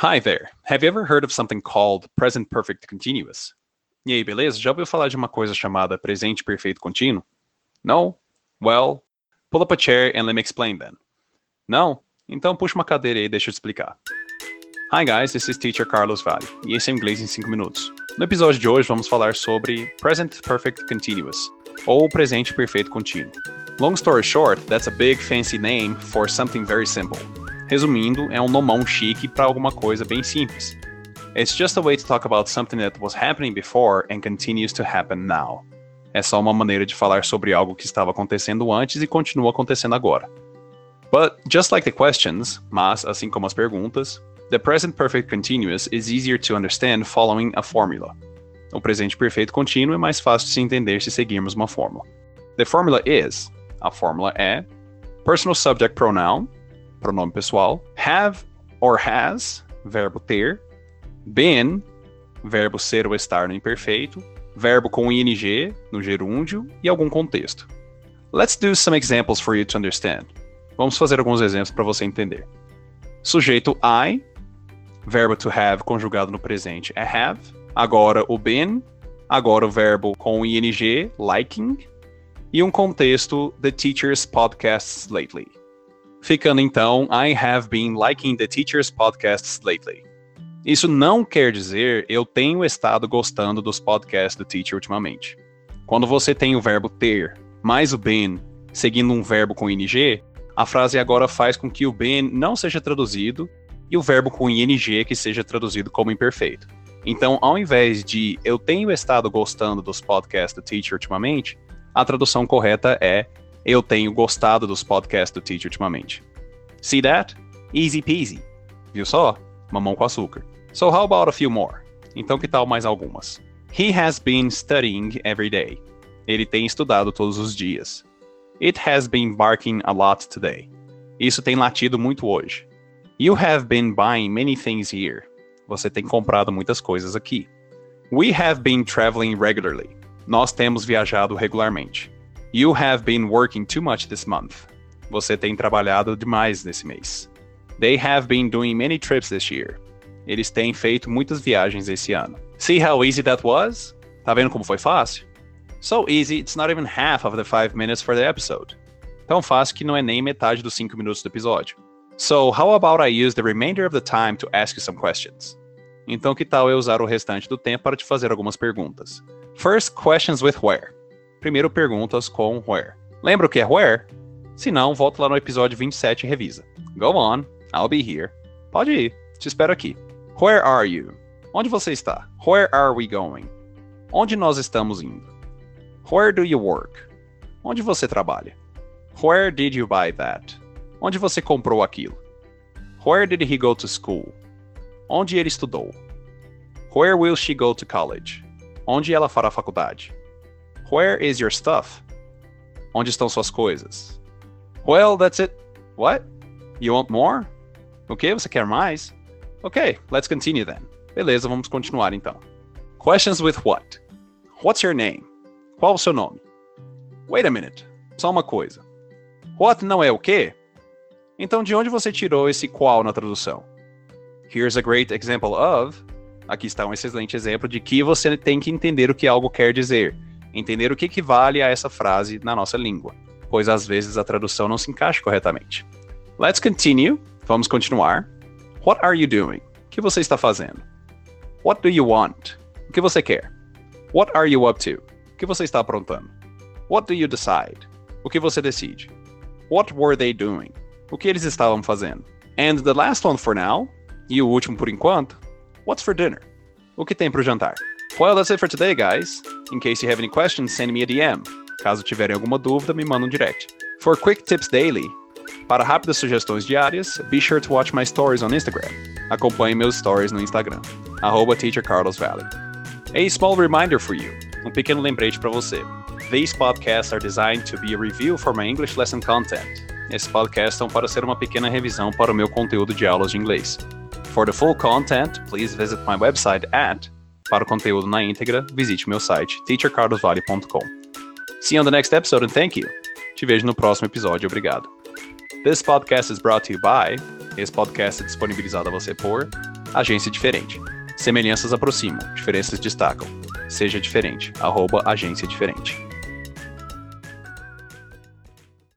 Hi there. Have you ever heard of something called present perfect continuous? E aí, beleza? Já ouviu falar de uma coisa chamada presente perfeito contínuo? No? Well, pull up a chair and let me explain then. Não? Então puxa uma cadeira e deixa eu te explicar. Hi guys, this is Teacher Carlos Vale, e esse é inglês em 5 minutos. No episódio de hoje vamos falar sobre Present Perfect Continuous, ou presente perfeito contínuo. Long story short, that's a big fancy name for something very simple. Resumindo, é um nomão chique para alguma coisa bem simples. It's just a way to talk about something that was happening before and continues to happen now. É só uma maneira de falar sobre algo que estava acontecendo antes e continua acontecendo agora. But just like the questions, mas assim como as perguntas, the present perfect continuous is easier to understand following a formula. O presente perfeito contínuo é mais fácil de se entender se seguirmos uma fórmula. The formula is, a fórmula é, personal subject pronoun, pronome pessoal, have or has, verbo ter, been, verbo ser ou estar no imperfeito, verbo com ing no gerúndio e algum contexto. Let's do some examples for you to understand. Vamos fazer alguns exemplos para você entender. Sujeito I, verbo to have conjugado no presente é have, agora o been, agora o verbo com ing, liking, e um contexto the teacher's podcasts lately. Ficando então, I have been liking the teacher's podcasts lately. Isso não quer dizer eu tenho estado gostando dos podcasts do teacher ultimamente. Quando você tem o verbo ter mais o been seguindo um verbo com ing, a frase agora faz com que o been não seja traduzido e o verbo com ing que seja traduzido como imperfeito. Então, ao invés de eu tenho estado gostando dos podcasts do teacher ultimamente, a tradução correta é eu tenho gostado dos podcasts do Teach ultimamente. See that? Easy peasy. Viu só? Mamão com açúcar. So how about a few more? Então que tal mais algumas? He has been studying every day. Ele tem estudado todos os dias. It has been barking a lot today. Isso tem latido muito hoje. You have been buying many things here. Você tem comprado muitas coisas aqui. We have been traveling regularly. Nós temos viajado regularmente. You have been working too much this month. Você tem trabalhado demais nesse mês. They have been doing many trips this year. Eles têm feito muitas viagens esse ano. See how easy that was? Tá vendo como foi fácil? So easy, it's not even half of the 5 minutes for the episode. Tão fácil que não é nem metade dos 5 minutos do episódio. So, how about I use the remainder of the time to ask you some questions? Então, que tal eu usar o restante do tempo para te fazer algumas perguntas? First, questions with where. Primeiro, perguntas com where. Lembra o que é where? Se não, volta lá no episódio 27 e revisa. Go on, I'll be here. Pode ir, te espero aqui. Where are you? Onde você está? Where are we going? Onde nós estamos indo? Where do you work? Onde você trabalha? Where did you buy that? Onde você comprou aquilo? Where did he go to school? Onde ele estudou? Where will she go to college? Onde ela fará faculdade? Where is your stuff? Onde estão suas coisas? Well, that's it. What? You want more? O que? Você quer mais? Ok, let's continue then. Beleza, vamos continuar então. Questions with what? What's your name? Qual o seu nome? Wait a minute. Só uma coisa. What não é o quê? Então de onde você tirou esse qual na tradução? Here's a great example of. Aqui está um excelente exemplo de que você tem que entender o que algo quer dizer entender o que equivale a essa frase na nossa língua, pois às vezes a tradução não se encaixa corretamente. Let's continue. Vamos continuar. What are you doing? O que você está fazendo? What do you want? O que você quer? What are you up to? O que você está aprontando? What do you decide? O que você decide? What were they doing? O que eles estavam fazendo? And the last one for now, e o último por enquanto, what's for dinner? O que tem para o jantar? Well, that's it for today, guys. In case you have any questions, send me a DM. Caso tiverem alguma dúvida, me manda um direct. For quick tips daily, para rápidas sugestões diárias, be sure to watch my stories on Instagram. Acompanhe meus stories no Instagram, arroba teachercarlosvalley. A small reminder for you, um pequeno lembrete para você. These podcasts are designed to be a review for my English lesson content. Esses podcasts são para ser uma pequena revisão para o meu conteúdo de aulas de inglês. For the full content, please visit my website at Para o conteúdo na íntegra, visite meu site teachercarlosvale.com. See you on the next episode and thank you. Te vejo no próximo episódio, obrigado. This podcast is brought to you by. Esse podcast é disponibilizado a você por agência diferente. Semelhanças aproximam, diferenças destacam. Seja diferente, arroba agência diferente.